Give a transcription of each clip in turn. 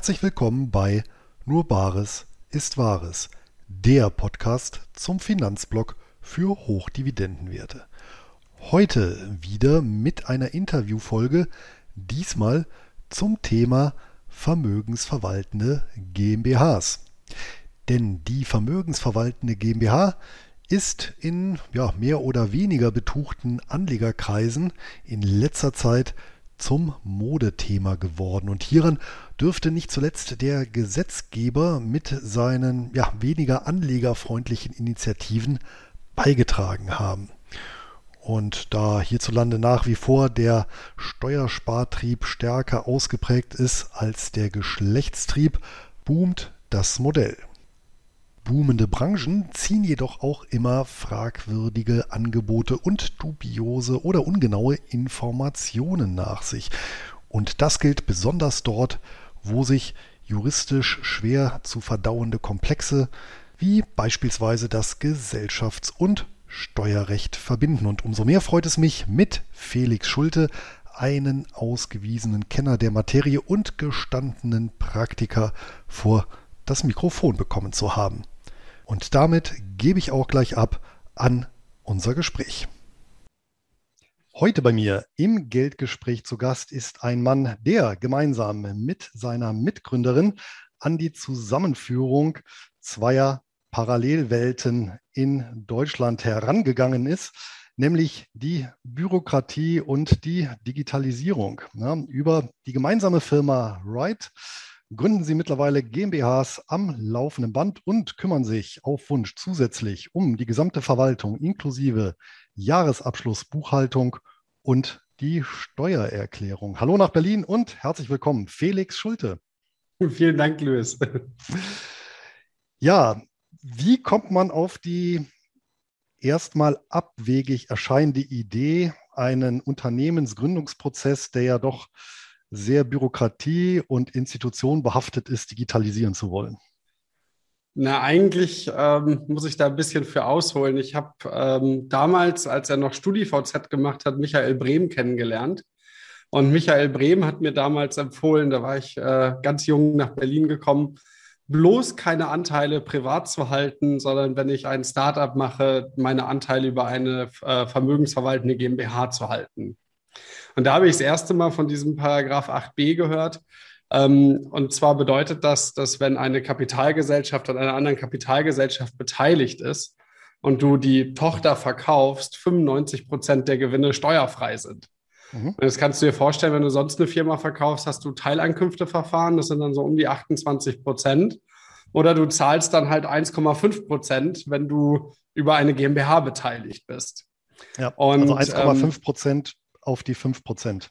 Herzlich willkommen bei Nur Bares ist Wahres, der Podcast zum Finanzblock für Hochdividendenwerte. Heute wieder mit einer Interviewfolge, diesmal zum Thema vermögensverwaltende GmbHs. Denn die vermögensverwaltende GmbH ist in ja, mehr oder weniger betuchten Anlegerkreisen in letzter Zeit zum Modethema geworden. Und hieran dürfte nicht zuletzt der Gesetzgeber mit seinen ja, weniger anlegerfreundlichen Initiativen beigetragen haben. Und da hierzulande nach wie vor der Steuerspartrieb stärker ausgeprägt ist als der Geschlechtstrieb, boomt das Modell. Boomende Branchen ziehen jedoch auch immer fragwürdige Angebote und dubiose oder ungenaue Informationen nach sich. Und das gilt besonders dort, wo sich juristisch schwer zu verdauende Komplexe wie beispielsweise das Gesellschafts- und Steuerrecht verbinden. Und umso mehr freut es mich, mit Felix Schulte einen ausgewiesenen Kenner der Materie und gestandenen Praktiker vor das Mikrofon bekommen zu haben. Und damit gebe ich auch gleich ab an unser Gespräch. Heute bei mir im Geldgespräch zu Gast ist ein Mann, der gemeinsam mit seiner Mitgründerin an die Zusammenführung zweier Parallelwelten in Deutschland herangegangen ist, nämlich die Bürokratie und die Digitalisierung. Ja, über die gemeinsame Firma Wright gründen sie mittlerweile GmbHs am laufenden Band und kümmern sich auf Wunsch zusätzlich um die gesamte Verwaltung inklusive Jahresabschluss, Buchhaltung und die Steuererklärung. Hallo nach Berlin und herzlich willkommen, Felix Schulte. Vielen Dank, Luis. Ja, wie kommt man auf die erstmal abwegig erscheinende Idee, einen Unternehmensgründungsprozess, der ja doch sehr Bürokratie und Institution behaftet ist, digitalisieren zu wollen? Na, eigentlich ähm, muss ich da ein bisschen für ausholen. Ich habe ähm, damals, als er noch StudiVZ gemacht hat, Michael Brehm kennengelernt. Und Michael Brehm hat mir damals empfohlen, da war ich äh, ganz jung nach Berlin gekommen, bloß keine Anteile privat zu halten, sondern wenn ich ein Startup mache, meine Anteile über eine äh, vermögensverwaltende GmbH zu halten. Und da habe ich das erste Mal von diesem Paragraph 8b gehört. Ähm, und zwar bedeutet das, dass wenn eine Kapitalgesellschaft an einer anderen Kapitalgesellschaft beteiligt ist und du die Tochter verkaufst, 95 Prozent der Gewinne steuerfrei sind. Mhm. Das kannst du dir vorstellen, wenn du sonst eine Firma verkaufst, hast du Teileinkünfteverfahren, das sind dann so um die 28 Prozent. Oder du zahlst dann halt 1,5 Prozent, wenn du über eine GmbH beteiligt bist. Ja, und, also 1,5 Prozent auf die 5 Prozent.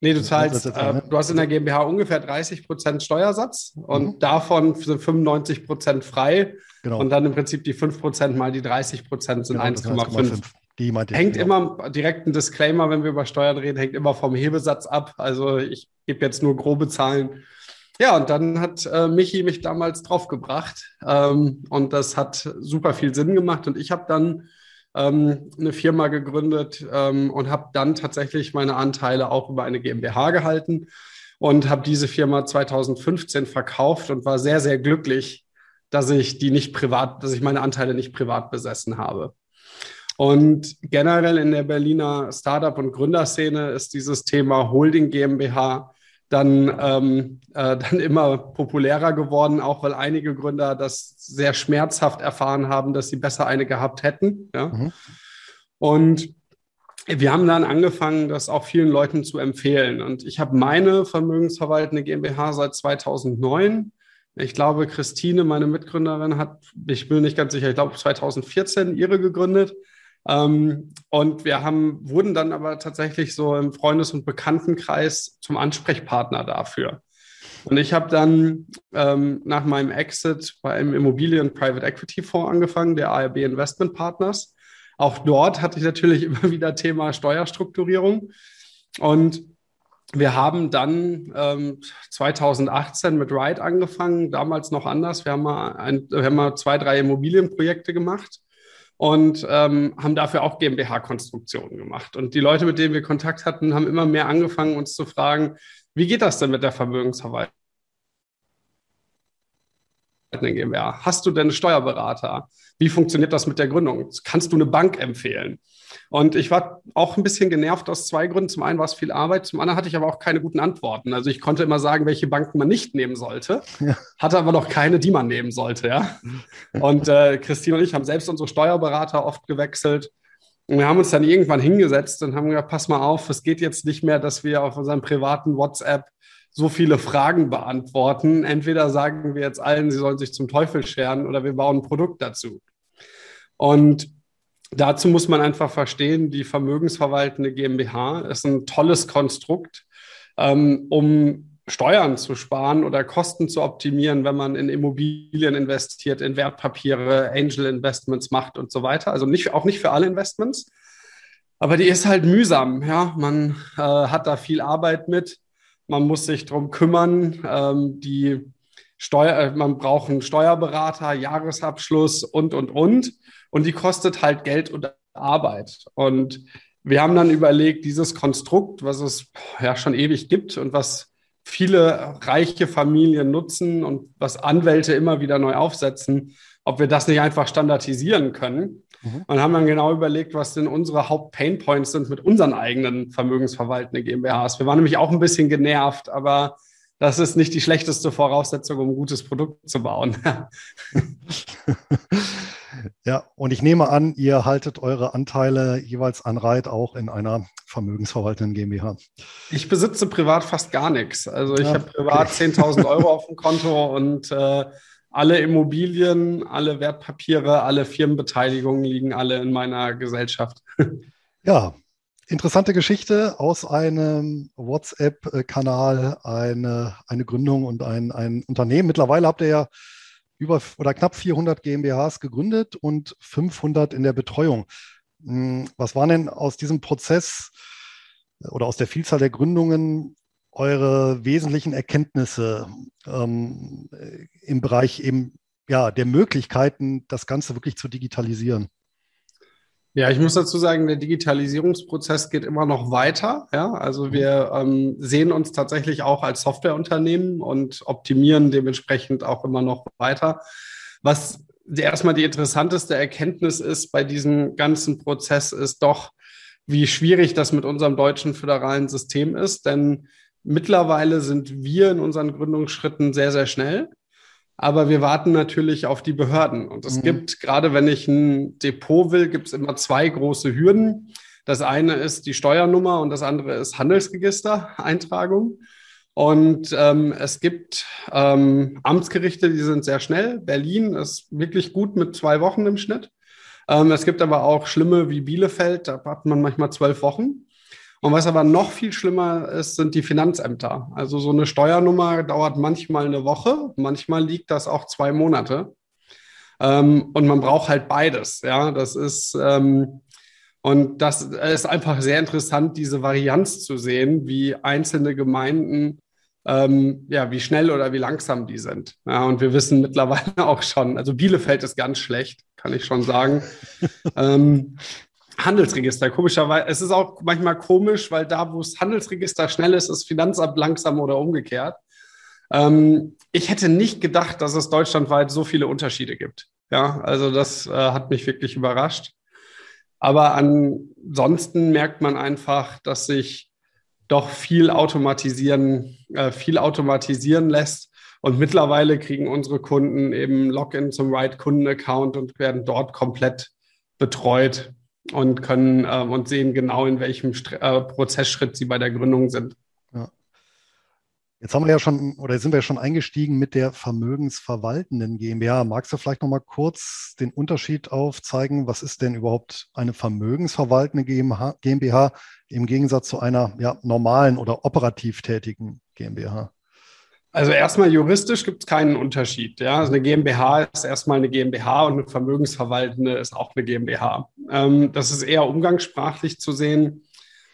Nee, du zahlst, äh, du hast in der GmbH ungefähr 30 Prozent Steuersatz und mhm. davon sind 95 Prozent frei. Genau. Und dann im Prinzip die 5 Prozent mal die 30 Prozent sind genau, 1,5. Die meinte hängt ich, immer, direkt ein Disclaimer, wenn wir über Steuern reden, hängt immer vom Hebesatz ab. Also ich gebe jetzt nur grobe Zahlen. Ja, und dann hat äh, Michi mich damals draufgebracht ähm, und das hat super viel Sinn gemacht und ich habe dann ähm, eine Firma gegründet ähm, und habe dann tatsächlich meine Anteile auch über eine GmbH gehalten und habe diese Firma 2015 verkauft und war sehr, sehr glücklich, dass ich die nicht privat, dass ich meine Anteile nicht privat besessen habe. Und generell in der Berliner Startup- und Gründerszene ist dieses Thema Holding GmbH dann, ähm, äh, dann immer populärer geworden, auch weil einige Gründer das sehr schmerzhaft erfahren haben, dass sie besser eine gehabt hätten. Ja? Mhm. Und wir haben dann angefangen, das auch vielen Leuten zu empfehlen. Und ich habe meine vermögensverwaltende GmbH seit 2009. Ich glaube, Christine, meine Mitgründerin, hat, ich bin nicht ganz sicher, ich glaube 2014 ihre gegründet. Ähm, und wir haben, wurden dann aber tatsächlich so im Freundes- und Bekanntenkreis zum Ansprechpartner dafür. Und ich habe dann ähm, nach meinem Exit bei einem Immobilien- Private Equity Fonds angefangen, der ARB Investment Partners. Auch dort hatte ich natürlich immer wieder Thema Steuerstrukturierung. Und wir haben dann ähm, 2018 mit Ride angefangen, damals noch anders. Wir haben mal, ein, wir haben mal zwei, drei Immobilienprojekte gemacht und ähm, haben dafür auch GmbH-Konstruktionen gemacht. Und die Leute, mit denen wir Kontakt hatten, haben immer mehr angefangen, uns zu fragen, wie geht das denn mit der Vermögensverwaltung? Hast du denn Steuerberater? Wie funktioniert das mit der Gründung? Kannst du eine Bank empfehlen? Und ich war auch ein bisschen genervt aus zwei Gründen. Zum einen war es viel Arbeit, zum anderen hatte ich aber auch keine guten Antworten. Also ich konnte immer sagen, welche Banken man nicht nehmen sollte, ja. hatte aber noch keine, die man nehmen sollte. Ja? Und äh, Christine und ich haben selbst unsere Steuerberater oft gewechselt. Und wir haben uns dann irgendwann hingesetzt und haben gesagt, pass mal auf, es geht jetzt nicht mehr, dass wir auf unserem privaten WhatsApp so viele Fragen beantworten. Entweder sagen wir jetzt allen, sie sollen sich zum Teufel scheren oder wir bauen ein Produkt dazu. Und dazu muss man einfach verstehen, die vermögensverwaltende GmbH ist ein tolles Konstrukt, ähm, um Steuern zu sparen oder Kosten zu optimieren, wenn man in Immobilien investiert, in Wertpapiere, Angel Investments macht und so weiter. Also nicht, auch nicht für alle Investments. Aber die ist halt mühsam. Ja, man äh, hat da viel Arbeit mit. Man muss sich darum kümmern. Ähm, die Steuer, äh, man braucht einen Steuerberater, Jahresabschluss und, und, und. Und die kostet halt Geld und Arbeit. Und wir haben dann überlegt, dieses Konstrukt, was es ja schon ewig gibt und was viele reiche Familien nutzen und was Anwälte immer wieder neu aufsetzen, ob wir das nicht einfach standardisieren können. Mhm. Und haben dann genau überlegt, was denn unsere Haupt-Painpoints sind mit unseren eigenen vermögensverwaltenden GmbHs. Wir waren nämlich auch ein bisschen genervt, aber das ist nicht die schlechteste Voraussetzung, um ein gutes Produkt zu bauen. ja, und ich nehme an, ihr haltet eure Anteile jeweils an Reit auch in einer vermögensverwaltenden GmbH. Ich besitze privat fast gar nichts. Also ich ja, habe privat okay. 10.000 Euro auf dem Konto und äh, alle Immobilien, alle Wertpapiere, alle Firmenbeteiligungen liegen alle in meiner Gesellschaft. Ja, interessante Geschichte aus einem WhatsApp-Kanal, eine, eine Gründung und ein, ein Unternehmen. Mittlerweile habt ihr ja über oder knapp 400 GmbHs gegründet und 500 in der Betreuung. Hm, was waren denn aus diesem Prozess oder aus der Vielzahl der Gründungen eure wesentlichen Erkenntnisse ähm, im Bereich eben ja, der Möglichkeiten, das Ganze wirklich zu digitalisieren? Ja, ich muss dazu sagen, der Digitalisierungsprozess geht immer noch weiter. Ja, also mhm. wir ähm, sehen uns tatsächlich auch als Softwareunternehmen und optimieren dementsprechend auch immer noch weiter. Was erstmal die interessanteste Erkenntnis ist bei diesem ganzen Prozess, ist doch, wie schwierig das mit unserem deutschen föderalen System ist. Denn Mittlerweile sind wir in unseren Gründungsschritten sehr, sehr schnell. Aber wir warten natürlich auf die Behörden. Und es mhm. gibt, gerade wenn ich ein Depot will, gibt es immer zwei große Hürden. Das eine ist die Steuernummer und das andere ist Handelsregistereintragung. Und ähm, es gibt ähm, Amtsgerichte, die sind sehr schnell. Berlin ist wirklich gut mit zwei Wochen im Schnitt. Ähm, es gibt aber auch schlimme wie Bielefeld, da hat man manchmal zwölf Wochen. Und was aber noch viel schlimmer ist, sind die Finanzämter. Also so eine Steuernummer dauert manchmal eine Woche, manchmal liegt das auch zwei Monate. Ähm, und man braucht halt beides. Ja, das ist, ähm, und das ist einfach sehr interessant, diese Varianz zu sehen, wie einzelne Gemeinden, ähm, ja, wie schnell oder wie langsam die sind. Ja, und wir wissen mittlerweile auch schon, also Bielefeld ist ganz schlecht, kann ich schon sagen. ähm, Handelsregister, komischerweise. Es ist auch manchmal komisch, weil da, wo das Handelsregister schnell ist, ist Finanzamt langsam oder umgekehrt. Ähm, ich hätte nicht gedacht, dass es deutschlandweit so viele Unterschiede gibt. Ja, also das äh, hat mich wirklich überrascht. Aber ansonsten merkt man einfach, dass sich doch viel automatisieren, äh, viel automatisieren lässt. Und mittlerweile kriegen unsere Kunden eben Login zum Right-Kunden-Account und werden dort komplett betreut und können äh, und sehen genau, in welchem St äh, Prozessschritt sie bei der Gründung sind. Jetzt haben wir ja schon oder sind wir ja schon eingestiegen mit der vermögensverwaltenden GmbH. Magst du vielleicht noch mal kurz den Unterschied aufzeigen? Was ist denn überhaupt eine vermögensverwaltende GmbH, GmbH im Gegensatz zu einer ja, normalen oder operativ tätigen GmbH? Also erstmal juristisch gibt es keinen Unterschied. Ja? Also eine GmbH ist erstmal eine GmbH und eine Vermögensverwaltende ist auch eine GmbH. Ähm, das ist eher umgangssprachlich zu sehen.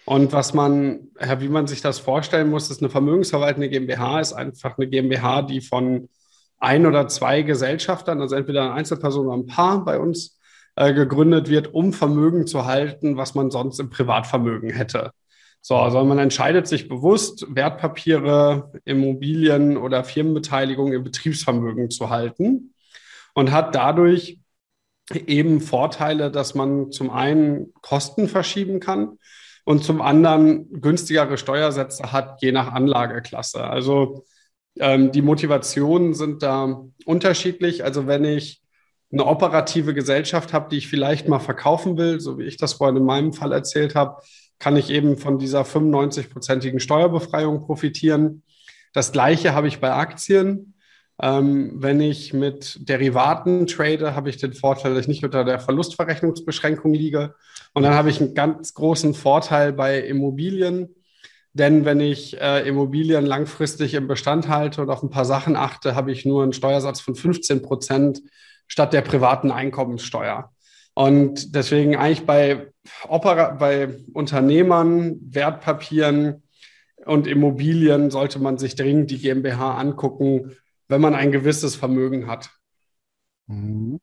Und was man, wie man sich das vorstellen muss, ist eine vermögensverwaltende GmbH ist einfach eine GmbH, die von ein oder zwei Gesellschaftern, also entweder eine Einzelperson oder ein Paar bei uns äh, gegründet wird, um Vermögen zu halten, was man sonst im Privatvermögen hätte. So, also man entscheidet sich bewusst, Wertpapiere, Immobilien oder Firmenbeteiligung im Betriebsvermögen zu halten. und hat dadurch eben Vorteile, dass man zum einen Kosten verschieben kann und zum anderen günstigere Steuersätze hat, je nach Anlageklasse. Also ähm, die Motivationen sind da unterschiedlich. Also wenn ich eine operative Gesellschaft habe, die ich vielleicht mal verkaufen will, so wie ich das vorhin in meinem Fall erzählt habe, kann ich eben von dieser 95-prozentigen Steuerbefreiung profitieren. Das gleiche habe ich bei Aktien. Ähm, wenn ich mit Derivaten trade, habe ich den Vorteil, dass ich nicht unter der Verlustverrechnungsbeschränkung liege. Und dann habe ich einen ganz großen Vorteil bei Immobilien. Denn wenn ich äh, Immobilien langfristig im Bestand halte und auf ein paar Sachen achte, habe ich nur einen Steuersatz von 15 Prozent statt der privaten Einkommenssteuer. Und deswegen eigentlich bei, Opera, bei Unternehmern, Wertpapieren und Immobilien sollte man sich dringend die GmbH angucken, wenn man ein gewisses Vermögen hat. Mhm.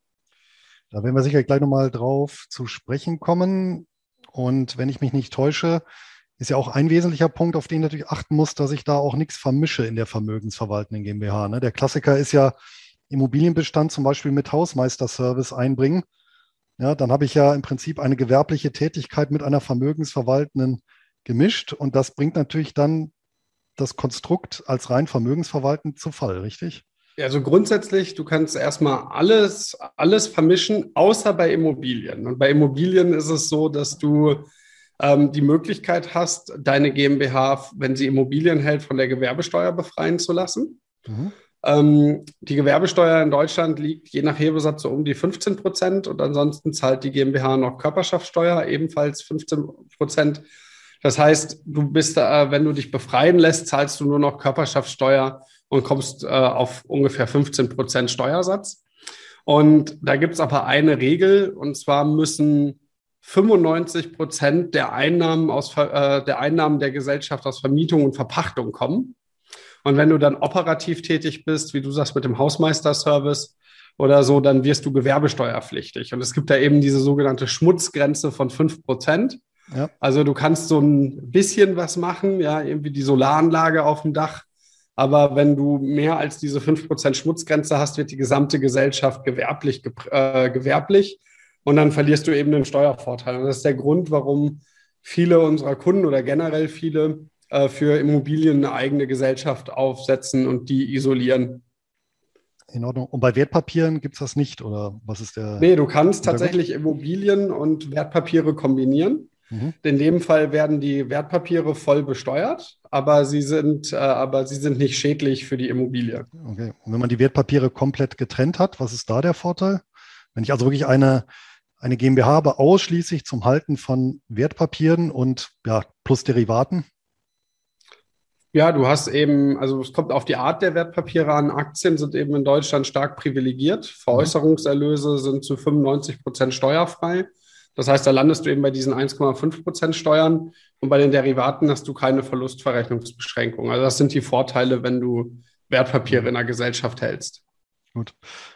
Da werden wir sicher gleich nochmal drauf zu sprechen kommen. Und wenn ich mich nicht täusche, ist ja auch ein wesentlicher Punkt, auf den ich natürlich achten muss, dass ich da auch nichts vermische in der vermögensverwaltenden GmbH. Ne? Der Klassiker ist ja Immobilienbestand zum Beispiel mit Hausmeisterservice einbringen. Ja, dann habe ich ja im Prinzip eine gewerbliche Tätigkeit mit einer vermögensverwaltenden gemischt und das bringt natürlich dann das Konstrukt als rein vermögensverwaltend zu Fall, richtig? Also grundsätzlich, du kannst erstmal alles, alles vermischen, außer bei Immobilien. Und bei Immobilien ist es so, dass du ähm, die Möglichkeit hast, deine GmbH, wenn sie Immobilien hält, von der Gewerbesteuer befreien zu lassen. Mhm. Ähm, die Gewerbesteuer in Deutschland liegt je nach Hebesatz so um die 15 Prozent und ansonsten zahlt die GmbH noch Körperschaftssteuer, ebenfalls 15 Prozent. Das heißt, du bist, äh, wenn du dich befreien lässt, zahlst du nur noch Körperschaftssteuer und kommst äh, auf ungefähr 15 Prozent Steuersatz. Und da gibt es aber eine Regel, und zwar müssen 95 Prozent der Einnahmen aus äh, der Einnahmen der Gesellschaft aus Vermietung und Verpachtung kommen. Und wenn du dann operativ tätig bist, wie du sagst mit dem Hausmeisterservice oder so, dann wirst du gewerbesteuerpflichtig. Und es gibt da eben diese sogenannte Schmutzgrenze von 5 Prozent. Ja. Also du kannst so ein bisschen was machen, ja, irgendwie die Solaranlage auf dem Dach. Aber wenn du mehr als diese 5% Schmutzgrenze hast, wird die gesamte Gesellschaft gewerblich, äh, gewerblich. Und dann verlierst du eben den Steuervorteil. Und das ist der Grund, warum viele unserer Kunden oder generell viele äh, für Immobilien eine eigene Gesellschaft aufsetzen und die isolieren. In Ordnung. Und bei Wertpapieren gibt es das nicht, oder was ist der? Nee, du kannst tatsächlich Immobilien und Wertpapiere kombinieren. Mhm. In dem Fall werden die Wertpapiere voll besteuert, aber sie sind, äh, aber sie sind nicht schädlich für die Immobilie. Okay. Und wenn man die Wertpapiere komplett getrennt hat, was ist da der Vorteil? Wenn ich also wirklich eine, eine GmbH habe, ausschließlich zum Halten von Wertpapieren und ja, plus Derivaten, ja, du hast eben, also es kommt auf die Art der Wertpapiere an. Aktien sind eben in Deutschland stark privilegiert. Veräußerungserlöse sind zu 95 Prozent steuerfrei. Das heißt, da landest du eben bei diesen 1,5 Prozent Steuern und bei den Derivaten hast du keine Verlustverrechnungsbeschränkung. Also das sind die Vorteile, wenn du Wertpapiere in der Gesellschaft hältst. Gut.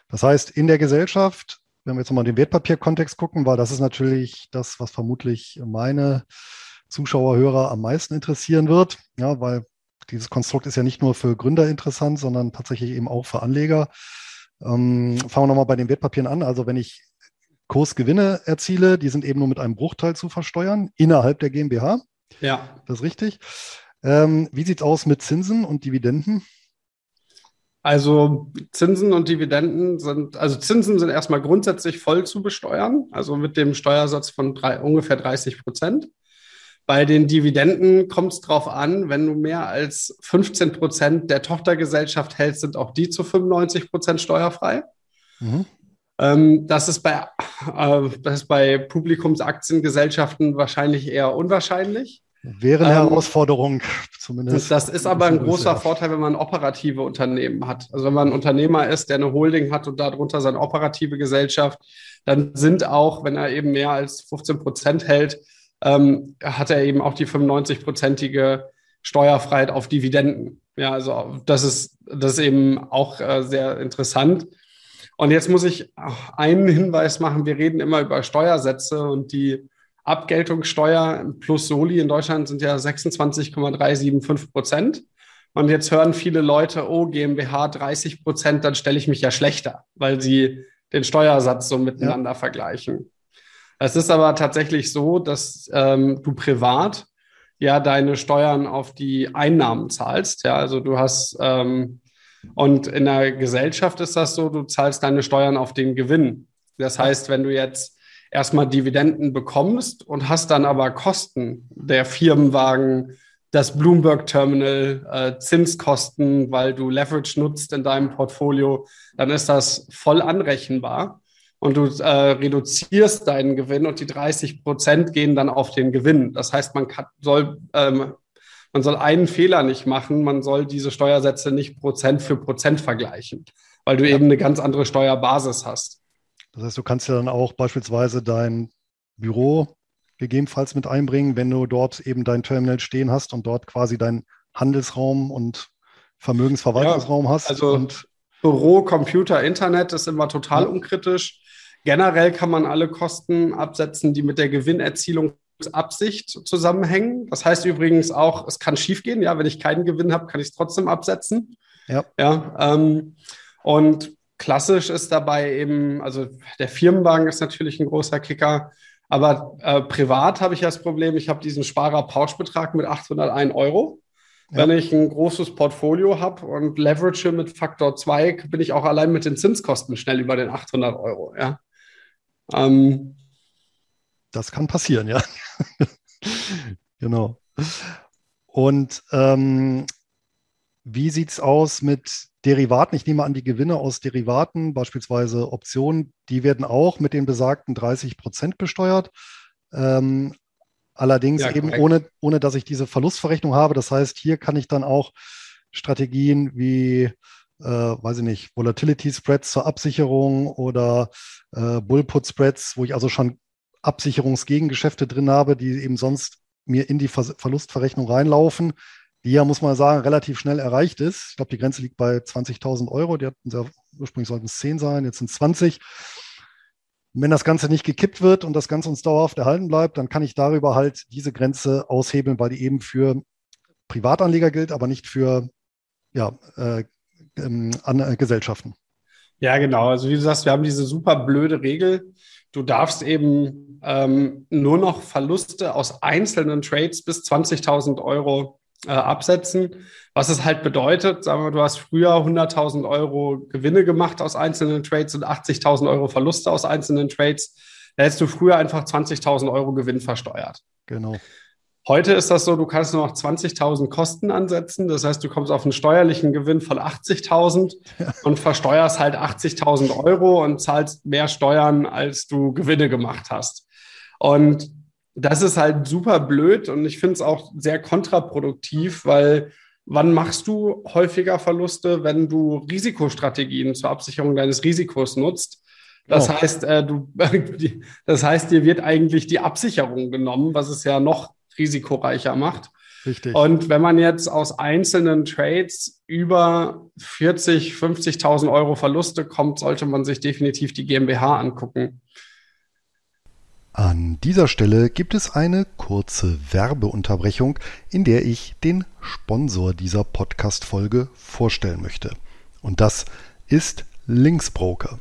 Das heißt, in der Gesellschaft, wenn wir jetzt nochmal den Wertpapierkontext gucken, weil das ist natürlich das, was vermutlich meine Zuschauer, Hörer am meisten interessieren wird, ja, weil dieses Konstrukt ist ja nicht nur für Gründer interessant, sondern tatsächlich eben auch für Anleger. Ähm, fangen wir nochmal bei den Wertpapieren an. Also wenn ich Kursgewinne erziele, die sind eben nur mit einem Bruchteil zu versteuern innerhalb der GmbH. Ja. Das ist richtig. Ähm, wie sieht es aus mit Zinsen und Dividenden? Also Zinsen und Dividenden sind, also Zinsen sind erstmal grundsätzlich voll zu besteuern, also mit dem Steuersatz von drei, ungefähr 30 Prozent. Bei den Dividenden kommt es darauf an, wenn du mehr als 15 Prozent der Tochtergesellschaft hältst, sind auch die zu 95 Prozent steuerfrei. Mhm. Ähm, das, ist bei, äh, das ist bei Publikumsaktiengesellschaften wahrscheinlich eher unwahrscheinlich. Wäre eine ähm, Herausforderung, zumindest. Das ist aber ein großer Vorteil, wenn man operative Unternehmen hat. Also wenn man ein Unternehmer ist, der eine Holding hat und darunter seine operative Gesellschaft, dann sind auch, wenn er eben mehr als 15 Prozent hält, ähm, hat er eben auch die 95-prozentige Steuerfreiheit auf Dividenden. Ja, also das ist, das ist eben auch äh, sehr interessant. Und jetzt muss ich einen Hinweis machen. Wir reden immer über Steuersätze und die Abgeltungssteuer plus Soli in Deutschland sind ja 26,375 Prozent. Und jetzt hören viele Leute, oh, GmbH 30 Prozent, dann stelle ich mich ja schlechter, weil sie den Steuersatz so miteinander ja. vergleichen. Es ist aber tatsächlich so, dass ähm, du privat ja deine Steuern auf die Einnahmen zahlst. Ja, also du hast ähm, und in der Gesellschaft ist das so, du zahlst deine Steuern auf den Gewinn. Das heißt, wenn du jetzt erstmal Dividenden bekommst und hast dann aber Kosten, der Firmenwagen, das Bloomberg Terminal, äh, Zinskosten, weil du Leverage nutzt in deinem Portfolio, dann ist das voll anrechenbar und du äh, reduzierst deinen Gewinn und die 30 Prozent gehen dann auf den Gewinn. Das heißt, man kann, soll, ähm, man soll einen Fehler nicht machen, man soll diese Steuersätze nicht Prozent für Prozent vergleichen, weil du eben eine ganz andere Steuerbasis hast. Das heißt, du kannst ja dann auch beispielsweise dein Büro gegebenenfalls mit einbringen, wenn du dort eben dein Terminal stehen hast und dort quasi deinen Handelsraum und Vermögensverwaltungsraum ja, hast. Also und Büro, Computer, Internet ist immer total ja. unkritisch. Generell kann man alle Kosten absetzen, die mit der Gewinnerzielungsabsicht zusammenhängen. Das heißt übrigens auch, es kann schiefgehen. Ja, wenn ich keinen Gewinn habe, kann ich es trotzdem absetzen. Ja. ja ähm, und klassisch ist dabei eben, also der Firmenwagen ist natürlich ein großer Kicker. Aber äh, privat habe ich das Problem, ich habe diesen Sparer-Pauschbetrag mit 801 Euro. Ja. Wenn ich ein großes Portfolio habe und leverage mit Faktor 2, bin ich auch allein mit den Zinskosten schnell über den 800 Euro. Ja. Ähm, das kann passieren, ja. genau. Und ähm, wie sieht es aus mit Derivaten? Ich nehme an, die Gewinne aus Derivaten, beispielsweise Optionen, die werden auch mit den besagten 30 Prozent besteuert. Ähm, allerdings ja, eben ohne, ohne, dass ich diese Verlustverrechnung habe. Das heißt, hier kann ich dann auch Strategien wie, äh, weiß ich nicht, Volatility Spreads zur Absicherung oder äh, Bullput Spreads, wo ich also schon Absicherungsgegengeschäfte drin habe, die eben sonst mir in die Ver Verlustverrechnung reinlaufen, die ja, muss man sagen, relativ schnell erreicht ist. Ich glaube, die Grenze liegt bei 20.000 Euro. Die hatten ja, ursprünglich sollten es 10 sein, jetzt sind es 20. wenn das Ganze nicht gekippt wird und das Ganze uns dauerhaft erhalten bleibt, dann kann ich darüber halt diese Grenze aushebeln, weil die eben für Privatanleger gilt, aber nicht für ja, äh, ähm, an, äh, Gesellschaften. Ja, genau. Also wie du sagst, wir haben diese super blöde Regel. Du darfst eben ähm, nur noch Verluste aus einzelnen Trades bis 20.000 Euro äh, absetzen. Was es halt bedeutet, sagen wir, du hast früher 100.000 Euro Gewinne gemacht aus einzelnen Trades und 80.000 Euro Verluste aus einzelnen Trades. Da hättest du früher einfach 20.000 Euro Gewinn versteuert. Genau. Heute ist das so, du kannst nur noch 20.000 Kosten ansetzen. Das heißt, du kommst auf einen steuerlichen Gewinn von 80.000 ja. und versteuerst halt 80.000 Euro und zahlst mehr Steuern, als du Gewinne gemacht hast. Und das ist halt super blöd und ich finde es auch sehr kontraproduktiv, weil wann machst du häufiger Verluste, wenn du Risikostrategien zur Absicherung deines Risikos nutzt? Das oh. heißt, äh, du, das heißt, dir wird eigentlich die Absicherung genommen, was es ja noch risikoreicher macht. Richtig. Und wenn man jetzt aus einzelnen Trades über 40, 50.000 Euro Verluste kommt, sollte man sich definitiv die GmbH angucken. An dieser Stelle gibt es eine kurze Werbeunterbrechung, in der ich den Sponsor dieser Podcast-Folge vorstellen möchte. Und das ist Linksbroker.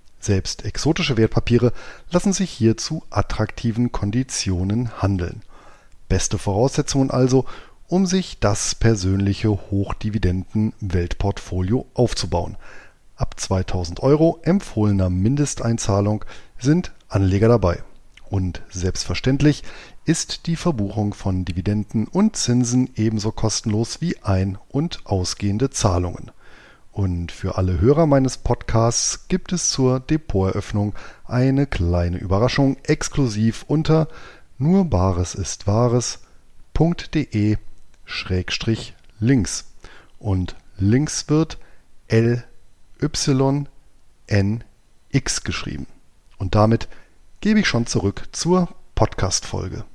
Selbst exotische Wertpapiere lassen sich hier zu attraktiven Konditionen handeln. Beste Voraussetzungen also, um sich das persönliche Hochdividenden-Weltportfolio aufzubauen – Ab 2000 Euro empfohlener Mindesteinzahlung sind Anleger dabei. Und selbstverständlich ist die Verbuchung von Dividenden und Zinsen ebenso kostenlos wie ein- und ausgehende Zahlungen. Und für alle Hörer meines Podcasts gibt es zur Depoteröffnung eine kleine Überraschung exklusiv unter nur Bares ist Wahres.de Schrägstrich links. Und links wird L Y NX geschrieben. Und damit gebe ich schon zurück zur Podcast-Folge.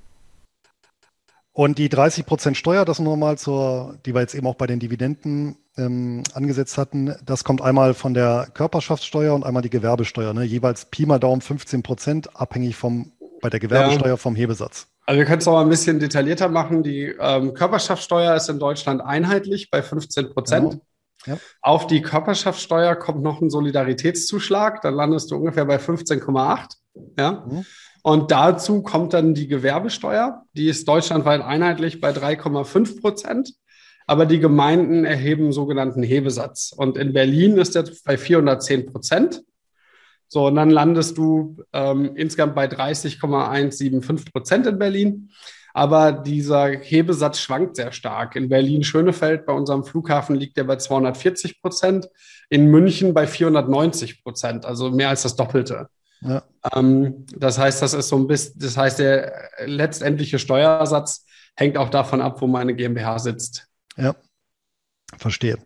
Und die 30% Steuer, das nochmal zur, die wir jetzt eben auch bei den Dividenden ähm, angesetzt hatten, das kommt einmal von der Körperschaftssteuer und einmal die Gewerbesteuer, ne? jeweils Pi mal Daumen 15% abhängig vom, bei der Gewerbesteuer ja. vom Hebesatz. Also wir können es noch mal ein bisschen detaillierter machen. Die ähm, Körperschaftssteuer ist in Deutschland einheitlich bei 15 Prozent. Genau. Ja. Auf die Körperschaftssteuer kommt noch ein Solidaritätszuschlag, dann landest du ungefähr bei 15,8. Ja. Mhm. Und dazu kommt dann die Gewerbesteuer, die ist deutschlandweit einheitlich bei 3,5 Prozent. Aber die Gemeinden erheben sogenannten Hebesatz. Und in Berlin ist der bei 410 Prozent. So, und dann landest du ähm, insgesamt bei 30,175 Prozent in Berlin. Aber dieser Hebesatz schwankt sehr stark. In Berlin-Schönefeld bei unserem Flughafen liegt der bei 240 Prozent, in München bei 490 Prozent, also mehr als das Doppelte. Ja. Ähm, das heißt, das ist so ein bisschen, das heißt, der letztendliche Steuersatz hängt auch davon ab, wo meine GmbH sitzt. Ja, verstehe.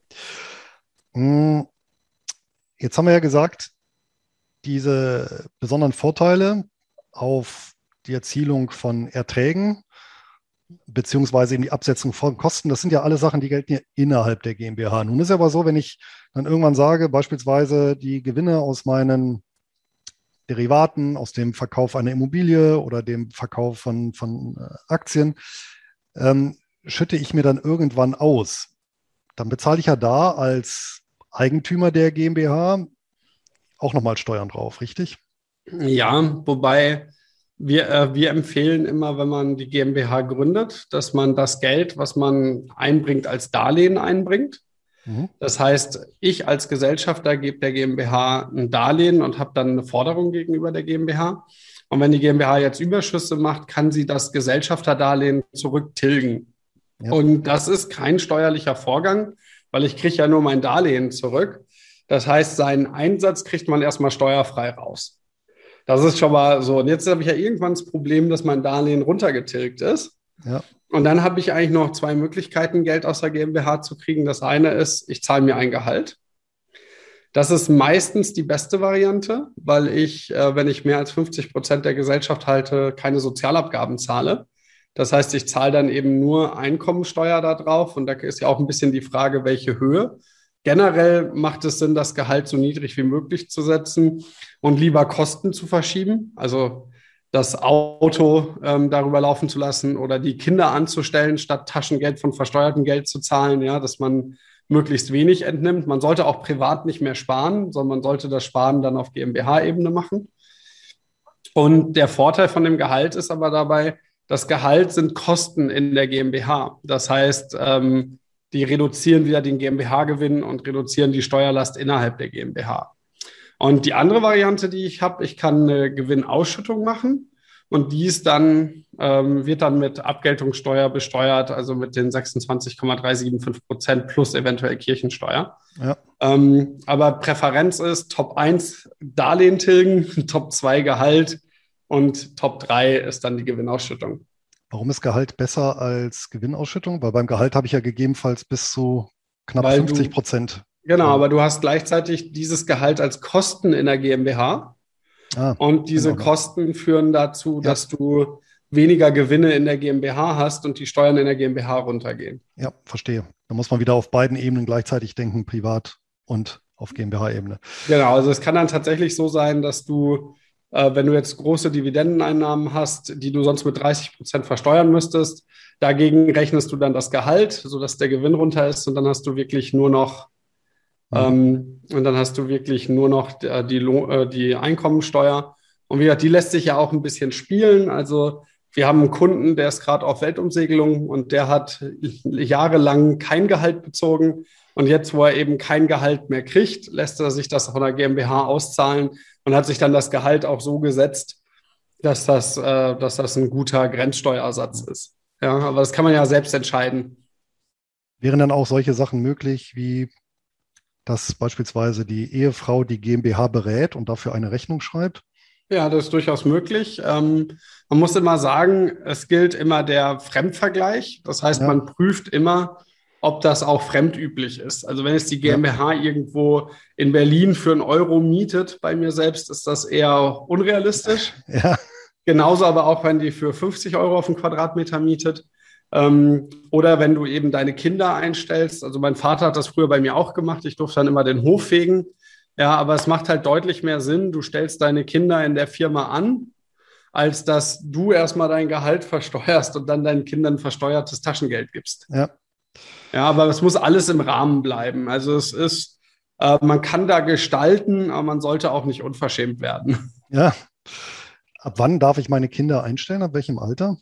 Hm, jetzt haben wir ja gesagt, diese besonderen Vorteile auf die Erzielung von Erträgen beziehungsweise in die Absetzung von Kosten, das sind ja alle Sachen, die gelten ja innerhalb der GmbH. Nun ist aber so, wenn ich dann irgendwann sage, beispielsweise die Gewinne aus meinen Derivaten, aus dem Verkauf einer Immobilie oder dem Verkauf von, von äh, Aktien, ähm, schütte ich mir dann irgendwann aus. Dann bezahle ich ja da als Eigentümer der GmbH auch nochmal Steuern drauf, richtig? Ja, wobei wir, äh, wir empfehlen immer, wenn man die GmbH gründet, dass man das Geld, was man einbringt, als Darlehen einbringt. Mhm. Das heißt, ich als Gesellschafter gebe der GmbH ein Darlehen und habe dann eine Forderung gegenüber der GmbH. Und wenn die GmbH jetzt Überschüsse macht, kann sie das Gesellschafterdarlehen zurücktilgen. Ja. Und das ist kein steuerlicher Vorgang, weil ich kriege ja nur mein Darlehen zurück. Das heißt, seinen Einsatz kriegt man erstmal steuerfrei raus. Das ist schon mal so. Und jetzt habe ich ja irgendwann das Problem, dass mein Darlehen runtergetilgt ist. Ja. Und dann habe ich eigentlich noch zwei Möglichkeiten, Geld aus der GmbH zu kriegen. Das eine ist, ich zahle mir ein Gehalt. Das ist meistens die beste Variante, weil ich, äh, wenn ich mehr als 50 Prozent der Gesellschaft halte, keine Sozialabgaben zahle. Das heißt, ich zahle dann eben nur Einkommensteuer da drauf. Und da ist ja auch ein bisschen die Frage, welche Höhe. Generell macht es Sinn, das Gehalt so niedrig wie möglich zu setzen und lieber Kosten zu verschieben. Also das Auto ähm, darüber laufen zu lassen oder die Kinder anzustellen, statt Taschengeld von versteuertem Geld zu zahlen, ja, dass man möglichst wenig entnimmt. Man sollte auch privat nicht mehr sparen, sondern man sollte das Sparen dann auf GmbH-Ebene machen. Und der Vorteil von dem Gehalt ist aber dabei, das Gehalt sind Kosten in der GmbH. Das heißt, ähm, die reduzieren wieder den GmbH-Gewinn und reduzieren die Steuerlast innerhalb der GmbH. Und die andere Variante, die ich habe, ich kann eine Gewinnausschüttung machen und dies dann ähm, wird dann mit Abgeltungssteuer besteuert, also mit den 26,375 Prozent plus eventuell Kirchensteuer. Ja. Ähm, aber Präferenz ist Top 1 Darlehen tilgen, Top 2 Gehalt und Top 3 ist dann die Gewinnausschüttung. Warum ist Gehalt besser als Gewinnausschüttung? Weil beim Gehalt habe ich ja gegebenenfalls bis zu knapp Weil 50 Prozent Genau, aber du hast gleichzeitig dieses Gehalt als Kosten in der GmbH. Ah, und diese genau. Kosten führen dazu, ja. dass du weniger Gewinne in der GmbH hast und die Steuern in der GmbH runtergehen. Ja, verstehe. Da muss man wieder auf beiden Ebenen gleichzeitig denken, privat und auf GmbH-Ebene. Genau, also es kann dann tatsächlich so sein, dass du, äh, wenn du jetzt große Dividendeneinnahmen hast, die du sonst mit 30 Prozent versteuern müsstest, dagegen rechnest du dann das Gehalt, sodass der Gewinn runter ist und dann hast du wirklich nur noch ähm, und dann hast du wirklich nur noch die, äh, die, äh, die Einkommensteuer. Und wie gesagt, die lässt sich ja auch ein bisschen spielen. Also wir haben einen Kunden, der ist gerade auf Weltumsegelung und der hat jahrelang kein Gehalt bezogen. Und jetzt, wo er eben kein Gehalt mehr kriegt, lässt er sich das von der GmbH auszahlen und hat sich dann das Gehalt auch so gesetzt, dass das, äh, dass das ein guter Grenzsteuersatz ist. Ja, aber das kann man ja selbst entscheiden. Wären dann auch solche Sachen möglich wie dass beispielsweise die Ehefrau die GmbH berät und dafür eine Rechnung schreibt? Ja, das ist durchaus möglich. Ähm, man muss immer sagen, es gilt immer der Fremdvergleich. Das heißt, ja. man prüft immer, ob das auch fremdüblich ist. Also wenn es die GmbH ja. irgendwo in Berlin für einen Euro mietet, bei mir selbst ist das eher unrealistisch. Ja. Genauso aber auch, wenn die für 50 Euro auf den Quadratmeter mietet. Ähm, oder wenn du eben deine Kinder einstellst. Also mein Vater hat das früher bei mir auch gemacht. Ich durfte dann immer den Hof fegen. Ja, aber es macht halt deutlich mehr Sinn. Du stellst deine Kinder in der Firma an, als dass du erstmal dein Gehalt versteuerst und dann deinen Kindern versteuertes Taschengeld gibst. Ja. Ja, aber es muss alles im Rahmen bleiben. Also es ist, äh, man kann da gestalten, aber man sollte auch nicht unverschämt werden. Ja. Ab wann darf ich meine Kinder einstellen? Ab welchem Alter?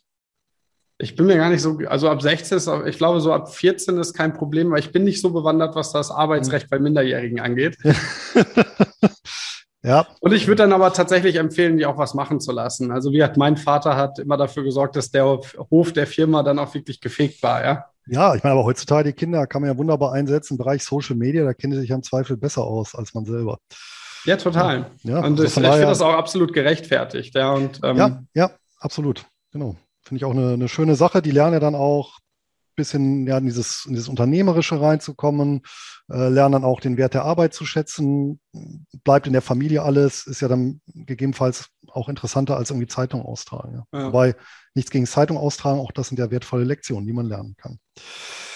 Ich bin mir gar nicht so, also ab 16 ist, ich glaube, so ab 14 ist kein Problem, weil ich bin nicht so bewandert, was das Arbeitsrecht bei Minderjährigen angeht. ja. Und ich würde dann aber tatsächlich empfehlen, die auch was machen zu lassen. Also wie hat mein Vater hat immer dafür gesorgt, dass der Hof der Firma dann auch wirklich gefegt war, ja. Ja, ich meine, aber heutzutage die Kinder kann man ja wunderbar einsetzen im Bereich Social Media, da kennen sie sich im Zweifel besser aus als man selber. Ja, total. Ja, und also ich, ich finde das auch absolut gerechtfertigt. Ja, und, ähm, ja, ja, absolut. Genau. Finde ich auch eine, eine, schöne Sache. Die lernen ja dann auch ein bisschen ja, in, dieses, in dieses Unternehmerische reinzukommen, äh, lernen dann auch den Wert der Arbeit zu schätzen, bleibt in der Familie alles, ist ja dann gegebenenfalls auch interessanter als irgendwie Zeitung austragen. Ja. Ja. Wobei nichts gegen Zeitung austragen, auch das sind ja wertvolle Lektionen, die man lernen kann.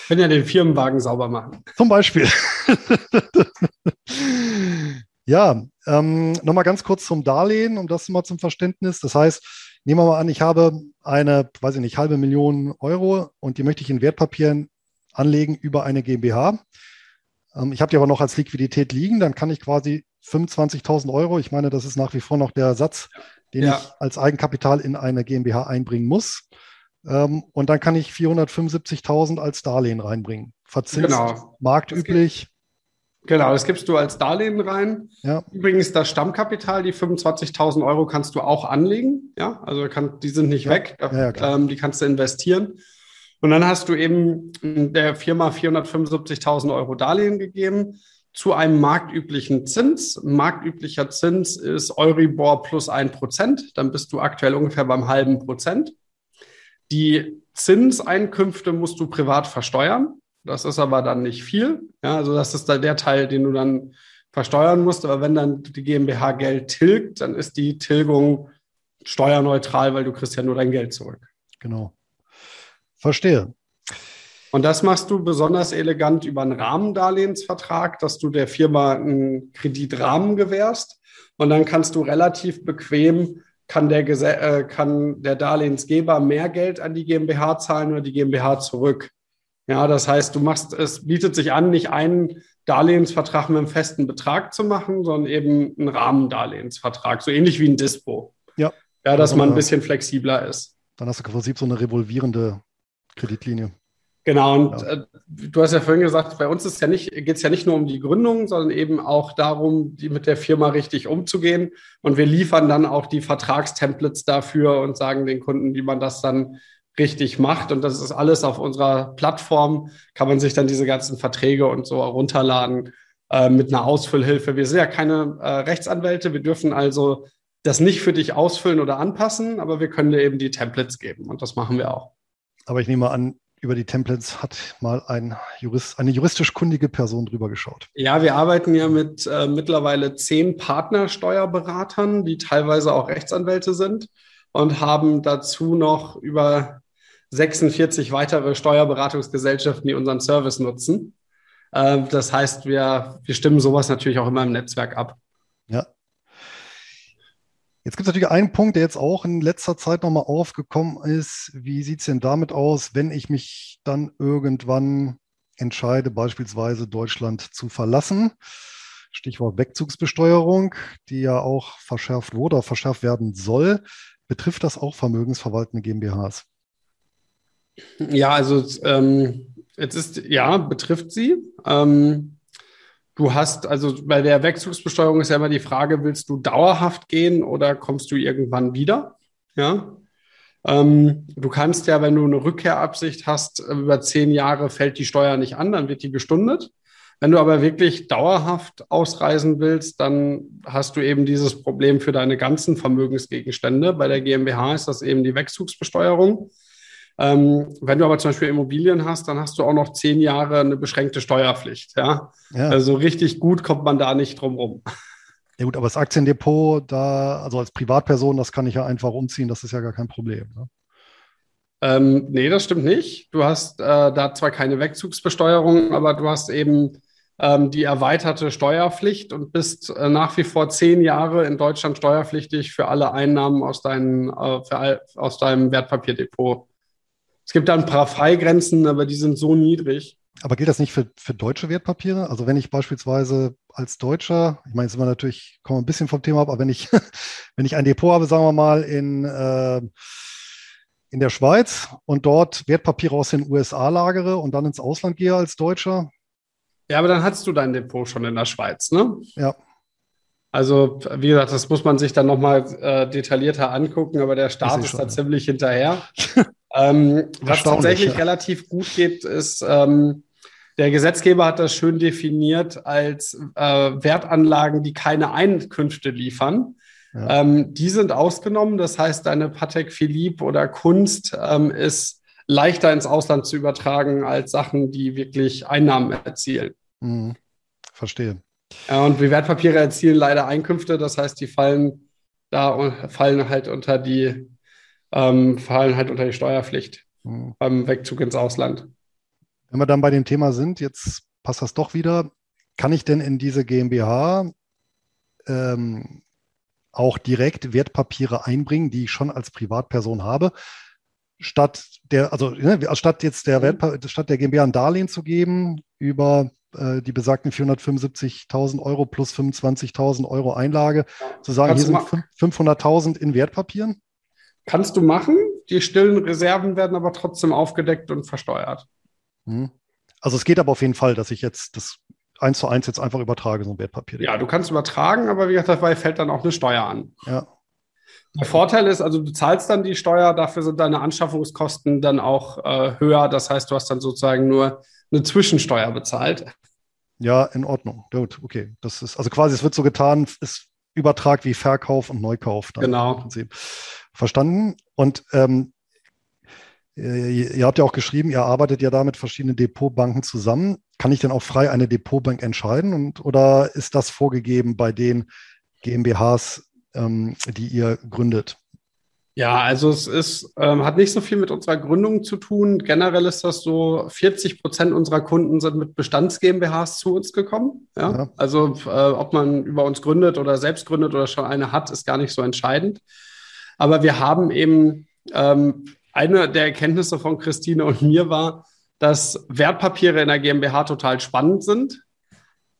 Wenn ja den Firmenwagen sauber machen. Zum Beispiel. ja, ähm, nochmal ganz kurz zum Darlehen, um das mal zum Verständnis. Das heißt, Nehmen wir mal an, ich habe eine, weiß ich nicht, halbe Million Euro und die möchte ich in Wertpapieren anlegen über eine GmbH. Ähm, ich habe die aber noch als Liquidität liegen, dann kann ich quasi 25.000 Euro, ich meine, das ist nach wie vor noch der Satz, den ja. ich als Eigenkapital in eine GmbH einbringen muss. Ähm, und dann kann ich 475.000 als Darlehen reinbringen. Verzinst, genau. marktüblich. Genau, das gibst du als Darlehen rein. Ja. Übrigens, das Stammkapital, die 25.000 Euro kannst du auch anlegen. Ja, also kann, die sind nicht ja. weg. Ja, ähm, die kannst du investieren. Und dann hast du eben der Firma 475.000 Euro Darlehen gegeben zu einem marktüblichen Zins. Marktüblicher Zins ist Euribor plus ein Prozent. Dann bist du aktuell ungefähr beim halben Prozent. Die Zinseinkünfte musst du privat versteuern. Das ist aber dann nicht viel. Ja, also das ist dann der Teil, den du dann versteuern musst. Aber wenn dann die GmbH Geld tilgt, dann ist die Tilgung steuerneutral, weil du kriegst ja nur dein Geld zurück. Genau. Verstehe. Und das machst du besonders elegant über einen Rahmendarlehensvertrag, dass du der Firma einen Kreditrahmen gewährst. Und dann kannst du relativ bequem, kann der, äh, kann der Darlehensgeber mehr Geld an die GmbH zahlen oder die GmbH zurück. Ja, das heißt, du machst, es bietet sich an, nicht einen Darlehensvertrag mit einem festen Betrag zu machen, sondern eben einen Rahmendarlehensvertrag, so ähnlich wie ein Dispo. Ja. Ja, dass man ein bisschen flexibler ist. Dann hast du im Prinzip so eine revolvierende Kreditlinie. Genau, und ja. äh, du hast ja vorhin gesagt, bei uns ja geht es ja nicht nur um die Gründung, sondern eben auch darum, die mit der Firma richtig umzugehen. Und wir liefern dann auch die Vertragstemplates dafür und sagen den Kunden, wie man das dann richtig macht. Und das ist alles auf unserer Plattform, kann man sich dann diese ganzen Verträge und so runterladen äh, mit einer Ausfüllhilfe. Wir sind ja keine äh, Rechtsanwälte, wir dürfen also das nicht für dich ausfüllen oder anpassen, aber wir können dir eben die Templates geben und das machen wir auch. Aber ich nehme an, über die Templates hat mal ein Jurist, eine juristisch kundige Person drüber geschaut. Ja, wir arbeiten ja mit äh, mittlerweile zehn Partnersteuerberatern, die teilweise auch Rechtsanwälte sind und haben dazu noch über 46 weitere Steuerberatungsgesellschaften, die unseren Service nutzen. Äh, das heißt, wir, wir stimmen sowas natürlich auch immer im Netzwerk ab. Ja. Jetzt gibt es natürlich einen Punkt, der jetzt auch in letzter Zeit nochmal aufgekommen ist. Wie sieht es denn damit aus, wenn ich mich dann irgendwann entscheide, beispielsweise Deutschland zu verlassen? Stichwort Wegzugsbesteuerung, die ja auch verschärft wurde, verschärft werden soll. Betrifft das auch vermögensverwaltende GmbHs? Ja, also ähm, jetzt ist, ja, betrifft sie. Ähm, du hast, also bei der Wechselbesteuerung ist ja immer die Frage, willst du dauerhaft gehen oder kommst du irgendwann wieder? Ja. Ähm, du kannst ja, wenn du eine Rückkehrabsicht hast, über zehn Jahre fällt die Steuer nicht an, dann wird die gestundet. Wenn du aber wirklich dauerhaft ausreisen willst, dann hast du eben dieses Problem für deine ganzen Vermögensgegenstände. Bei der GmbH ist das eben die Wegzugsbesteuerung. Ähm, wenn du aber zum Beispiel Immobilien hast, dann hast du auch noch zehn Jahre eine beschränkte Steuerpflicht. Ja? ja. Also richtig gut kommt man da nicht drum rum. Ja gut, aber das Aktiendepot da, also als Privatperson, das kann ich ja einfach umziehen, das ist ja gar kein Problem. Ne? Ähm, nee, das stimmt nicht. Du hast äh, da zwar keine Wegzugsbesteuerung, aber du hast eben ähm, die erweiterte Steuerpflicht und bist äh, nach wie vor zehn Jahre in Deutschland steuerpflichtig für alle Einnahmen aus, deinen, äh, all, aus deinem Wertpapierdepot. Es gibt da ein paar Freigrenzen, aber die sind so niedrig. Aber gilt das nicht für, für deutsche Wertpapiere? Also wenn ich beispielsweise als Deutscher, ich meine, jetzt wir natürlich, kommen wir ein bisschen vom Thema ab, aber wenn ich, wenn ich ein Depot habe, sagen wir mal, in, äh, in der Schweiz und dort Wertpapiere aus den USA lagere und dann ins Ausland gehe als Deutscher. Ja, aber dann hast du dein Depot schon in der Schweiz, ne? Ja. Also, wie gesagt, das muss man sich dann nochmal äh, detaillierter angucken, aber der Staat ist schon, da ja. ziemlich hinterher. ähm, was tatsächlich ja. relativ gut geht, ist, ähm, der Gesetzgeber hat das schön definiert als äh, Wertanlagen, die keine Einkünfte liefern. Ja. Ähm, die sind ausgenommen. Das heißt, deine Patek Philippe oder Kunst ähm, ist leichter ins Ausland zu übertragen als Sachen, die wirklich Einnahmen erzielen. Mhm. Verstehe. Ja, und die Wertpapiere erzielen leider Einkünfte. Das heißt, die fallen da fallen halt unter die ähm, fallen halt unter die Steuerpflicht mhm. beim Wegzug ins Ausland. Wenn wir dann bei dem Thema sind, jetzt passt das doch wieder. Kann ich denn in diese GmbH ähm, auch direkt Wertpapiere einbringen, die ich schon als Privatperson habe? Statt der, also ne, statt jetzt der mhm. Wertpa statt der GmbH ein Darlehen zu geben über äh, die besagten 475.000 Euro plus 25.000 Euro Einlage, zu sagen, Kannst hier sind 500.000 in Wertpapieren? Kannst du machen. Die stillen Reserven werden aber trotzdem aufgedeckt und versteuert. Hm. Also es geht aber auf jeden Fall, dass ich jetzt das eins zu eins jetzt einfach übertrage, so ein Wertpapier. Ja, du kannst übertragen, aber wie gesagt, dabei fällt dann auch eine Steuer an. Ja. Der Vorteil ist, also du zahlst dann die Steuer, dafür sind deine Anschaffungskosten dann auch äh, höher. Das heißt, du hast dann sozusagen nur eine Zwischensteuer bezahlt. Ja, in Ordnung. Gut, okay. Das ist, also quasi, es wird so getan, ist Übertrag wie Verkauf und Neukauf. genau. Verstanden. Und ähm, äh, ihr habt ja auch geschrieben, ihr arbeitet ja da mit verschiedenen Depotbanken zusammen. Kann ich denn auch frei eine Depotbank entscheiden und, oder ist das vorgegeben bei den GmbHs, ähm, die ihr gründet? Ja, also es ist, ähm, hat nicht so viel mit unserer Gründung zu tun. Generell ist das so, 40 Prozent unserer Kunden sind mit Bestands-GmbHs zu uns gekommen. Ja? ja. Also äh, ob man über uns gründet oder selbst gründet oder schon eine hat, ist gar nicht so entscheidend. Aber wir haben eben ähm, eine der Erkenntnisse von Christine und mir war, dass Wertpapiere in der GmbH total spannend sind,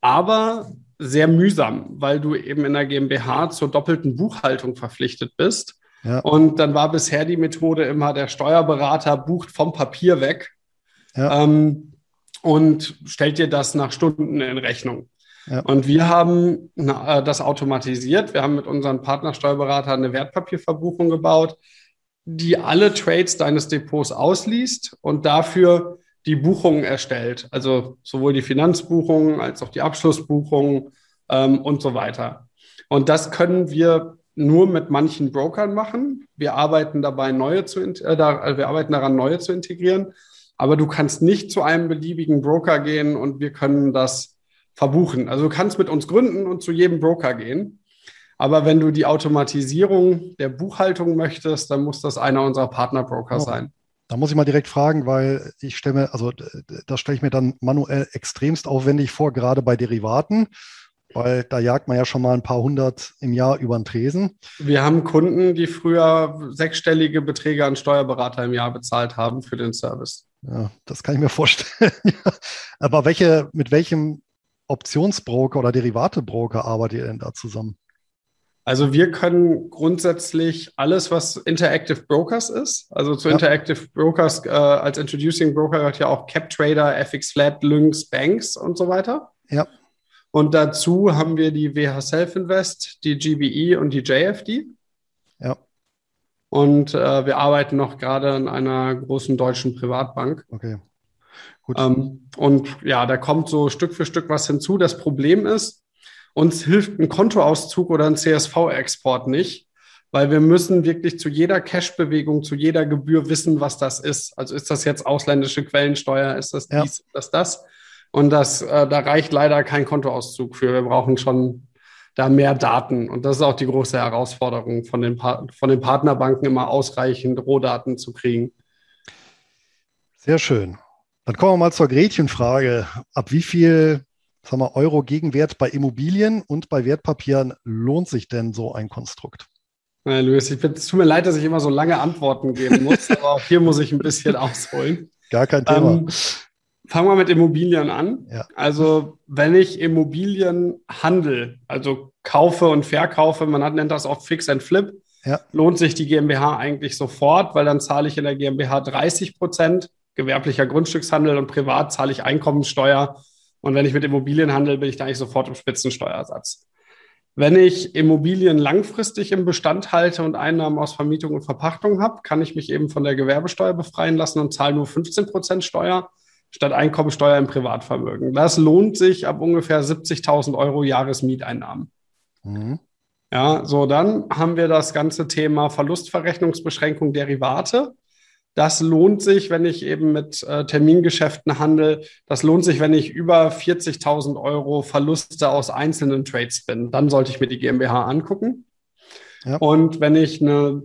aber sehr mühsam, weil du eben in der GmbH zur doppelten Buchhaltung verpflichtet bist. Ja. Und dann war bisher die Methode immer, der Steuerberater bucht vom Papier weg ja. ähm, und stellt dir das nach Stunden in Rechnung. Ja. Und wir haben äh, das automatisiert. Wir haben mit unseren Partnersteuerberatern eine Wertpapierverbuchung gebaut, die alle Trades deines Depots ausliest und dafür die Buchungen erstellt. Also sowohl die Finanzbuchungen als auch die Abschlussbuchungen ähm, und so weiter. Und das können wir nur mit manchen Brokern machen. Wir arbeiten dabei, neue zu, äh, da, also wir arbeiten daran, neue zu integrieren. Aber du kannst nicht zu einem beliebigen Broker gehen und wir können das verbuchen. Also du kannst mit uns gründen und zu jedem Broker gehen. Aber wenn du die Automatisierung der Buchhaltung möchtest, dann muss das einer unserer Partnerbroker oh. sein. Da muss ich mal direkt fragen, weil ich stelle mir, also das stelle ich mir dann manuell extremst aufwendig vor, gerade bei Derivaten, weil da jagt man ja schon mal ein paar hundert im Jahr über den Tresen. Wir haben Kunden, die früher sechsstellige Beträge an Steuerberater im Jahr bezahlt haben für den Service. Ja, das kann ich mir vorstellen. Aber welche, mit welchem Optionsbroker oder Derivatebroker arbeitet ihr denn da zusammen? Also wir können grundsätzlich alles, was Interactive Brokers ist. Also zu ja. Interactive Brokers äh, als Introducing Broker gehört ja auch CapTrader, FX Flat, Lynx, Banks und so weiter. Ja. Und dazu haben wir die WH Self Invest, die GBE und die JFD. Ja. Und äh, wir arbeiten noch gerade in einer großen deutschen Privatbank. Okay. Ähm, und ja, da kommt so Stück für Stück was hinzu. Das Problem ist, uns hilft ein Kontoauszug oder ein CSV-Export nicht, weil wir müssen wirklich zu jeder Cash-Bewegung, zu jeder Gebühr wissen, was das ist. Also ist das jetzt ausländische Quellensteuer, ist das dies, ist das das? Und das, äh, da reicht leider kein Kontoauszug für. Wir brauchen schon da mehr Daten. Und das ist auch die große Herausforderung von den, pa von den Partnerbanken, immer ausreichend Rohdaten zu kriegen. Sehr schön. Dann kommen wir mal zur Gretchenfrage. Ab wie viel sagen wir, Euro Gegenwert bei Immobilien und bei Wertpapieren lohnt sich denn so ein Konstrukt? Ja, Luis, ich bin, es tut mir leid, dass ich immer so lange Antworten geben muss, aber auch hier muss ich ein bisschen ausholen. Gar kein Thema. Ähm, fangen wir mit Immobilien an. Ja. Also, wenn ich Immobilien handel, also kaufe und verkaufe, man hat, nennt das oft Fix and Flip, ja. lohnt sich die GmbH eigentlich sofort, weil dann zahle ich in der GmbH 30 Prozent gewerblicher Grundstückshandel und privat zahle ich Einkommensteuer. Und wenn ich mit Immobilien handel, bin ich da eigentlich sofort im Spitzensteuersatz. Wenn ich Immobilien langfristig im Bestand halte und Einnahmen aus Vermietung und Verpachtung habe, kann ich mich eben von der Gewerbesteuer befreien lassen und zahle nur 15 Prozent Steuer statt Einkommensteuer im Privatvermögen. Das lohnt sich ab ungefähr 70.000 Euro Jahresmieteinnahmen. Mhm. Ja, so dann haben wir das ganze Thema Verlustverrechnungsbeschränkung Derivate. Das lohnt sich, wenn ich eben mit äh, Termingeschäften handle. Das lohnt sich, wenn ich über 40.000 Euro Verluste aus einzelnen Trades bin. Dann sollte ich mir die GmbH angucken. Ja. Und wenn ich eine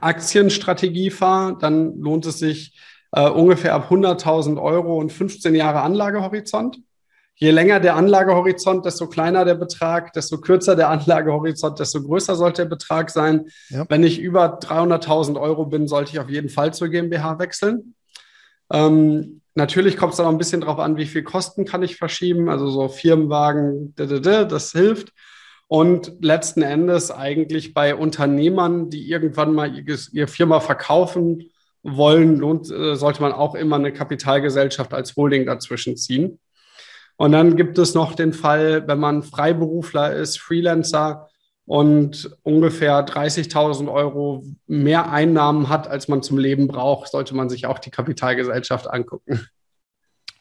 Aktienstrategie fahre, dann lohnt es sich äh, ungefähr ab 100.000 Euro und 15 Jahre Anlagehorizont. Je länger der Anlagehorizont, desto kleiner der Betrag, desto kürzer der Anlagehorizont, desto größer sollte der Betrag sein. Ja. Wenn ich über 300.000 Euro bin, sollte ich auf jeden Fall zur GmbH wechseln. Ähm, natürlich kommt es dann auch ein bisschen darauf an, wie viel Kosten kann ich verschieben. Also so Firmenwagen, das hilft. Und letzten Endes eigentlich bei Unternehmern, die irgendwann mal ihre Firma verkaufen wollen, lohnt, äh, sollte man auch immer eine Kapitalgesellschaft als Holding dazwischen ziehen. Und dann gibt es noch den Fall, wenn man Freiberufler ist, Freelancer und ungefähr 30.000 Euro mehr Einnahmen hat, als man zum Leben braucht, sollte man sich auch die Kapitalgesellschaft angucken.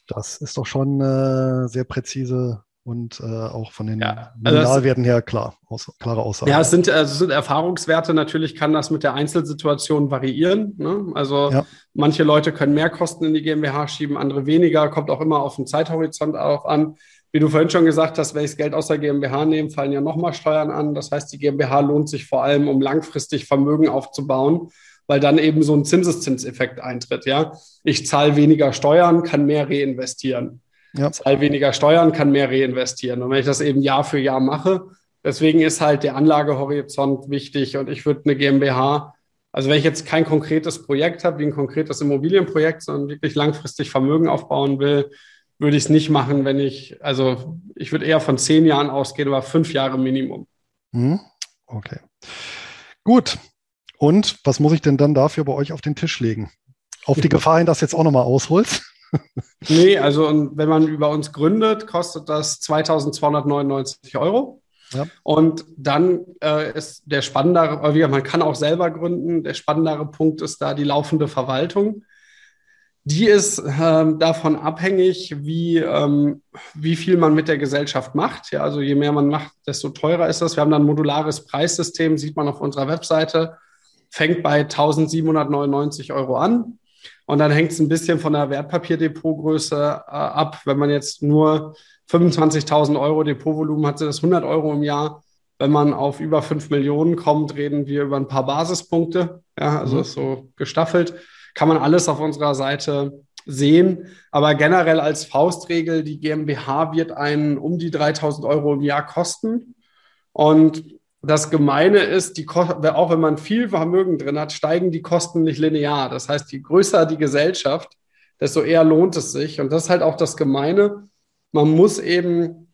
Das ist doch schon äh, sehr präzise und äh, auch von den ja, also Nominalwerten her klar, aus, klare Aussage. Ja, es sind, also es sind Erfahrungswerte. Natürlich kann das mit der Einzelsituation variieren. Ne? Also ja. manche Leute können mehr Kosten in die GmbH schieben, andere weniger. Kommt auch immer auf den Zeithorizont auch an. Wie du vorhin schon gesagt hast, wenn ich das Geld aus der GmbH nehme, fallen ja nochmal Steuern an. Das heißt, die GmbH lohnt sich vor allem, um langfristig Vermögen aufzubauen, weil dann eben so ein Zinseszinseffekt eintritt. Ja, ich zahle weniger Steuern, kann mehr reinvestieren ja. zahle weniger Steuern, kann mehr reinvestieren. Und wenn ich das eben Jahr für Jahr mache, deswegen ist halt der Anlagehorizont wichtig und ich würde eine GmbH, also wenn ich jetzt kein konkretes Projekt habe, wie ein konkretes Immobilienprojekt, sondern wirklich langfristig Vermögen aufbauen will, würde ich es nicht machen, wenn ich, also ich würde eher von zehn Jahren ausgehen, aber fünf Jahre Minimum. Mhm. Okay. Gut. Und was muss ich denn dann dafür bei euch auf den Tisch legen? Auf die Gefahr hin, dass jetzt auch nochmal ausholst nee, also wenn man über uns gründet, kostet das 2299 Euro. Ja. Und dann äh, ist der spannendere, man kann auch selber gründen. Der spannendere Punkt ist da die laufende Verwaltung. Die ist ähm, davon abhängig, wie, ähm, wie viel man mit der Gesellschaft macht. Ja, also je mehr man macht, desto teurer ist das. Wir haben dann ein modulares Preissystem, sieht man auf unserer Webseite, fängt bei 1799 Euro an und dann hängt es ein bisschen von der Wertpapierdepotgröße äh, ab. Wenn man jetzt nur 25.000 Euro Depotvolumen hat, sind das 100 Euro im Jahr. Wenn man auf über 5 Millionen kommt, reden wir über ein paar Basispunkte. Ja, also mhm. so gestaffelt. Kann man alles auf unserer Seite sehen. Aber generell als Faustregel, die GmbH wird einen um die 3000 Euro im Jahr kosten. Und das Gemeine ist, die, auch wenn man viel Vermögen drin hat, steigen die Kosten nicht linear. Das heißt, je größer die Gesellschaft, desto eher lohnt es sich. Und das ist halt auch das Gemeine. Man muss eben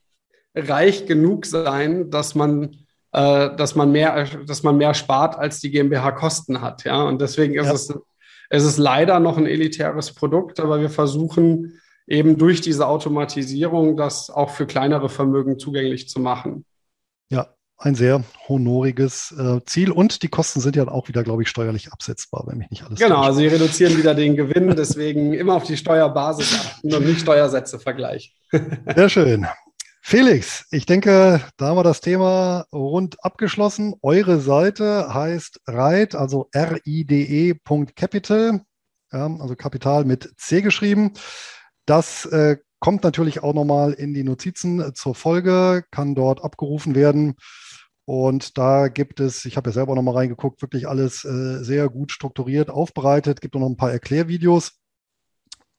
reich genug sein, dass man, äh, dass man, mehr, dass man mehr spart, als die GmbH Kosten hat. Ja? Und deswegen ist ja. es, es ist leider noch ein elitäres Produkt, aber wir versuchen eben durch diese Automatisierung das auch für kleinere Vermögen zugänglich zu machen. Ein sehr honoriges äh, Ziel und die Kosten sind ja auch wieder, glaube ich, steuerlich absetzbar, wenn mich nicht alles Genau, also sie reduzieren wieder den Gewinn, deswegen immer auf die Steuerbasis achten und nicht Steuersätze vergleichen. Sehr schön. Felix, ich denke, da haben wir das Thema rund abgeschlossen. Eure Seite heißt ride, also ride.capital, ja, also Kapital mit C geschrieben. Das äh, kommt natürlich auch nochmal in die Notizen zur Folge, kann dort abgerufen werden. Und da gibt es, ich habe ja selber nochmal reingeguckt, wirklich alles äh, sehr gut strukturiert, aufbereitet, gibt auch noch ein paar Erklärvideos.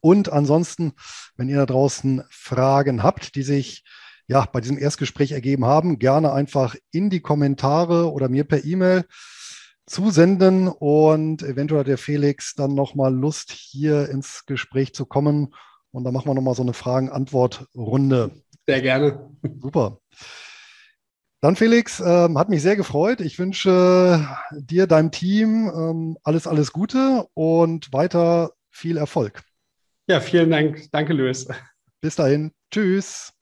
Und ansonsten, wenn ihr da draußen Fragen habt, die sich ja, bei diesem Erstgespräch ergeben haben, gerne einfach in die Kommentare oder mir per E-Mail zusenden und eventuell hat der Felix dann nochmal Lust, hier ins Gespräch zu kommen. Und dann machen wir nochmal so eine Fragen-Antwort-Runde. Sehr gerne. Super. Dann Felix, ähm, hat mich sehr gefreut. Ich wünsche dir, deinem Team ähm, alles, alles Gute und weiter viel Erfolg. Ja, vielen Dank. Danke, Luis. Bis dahin. Tschüss.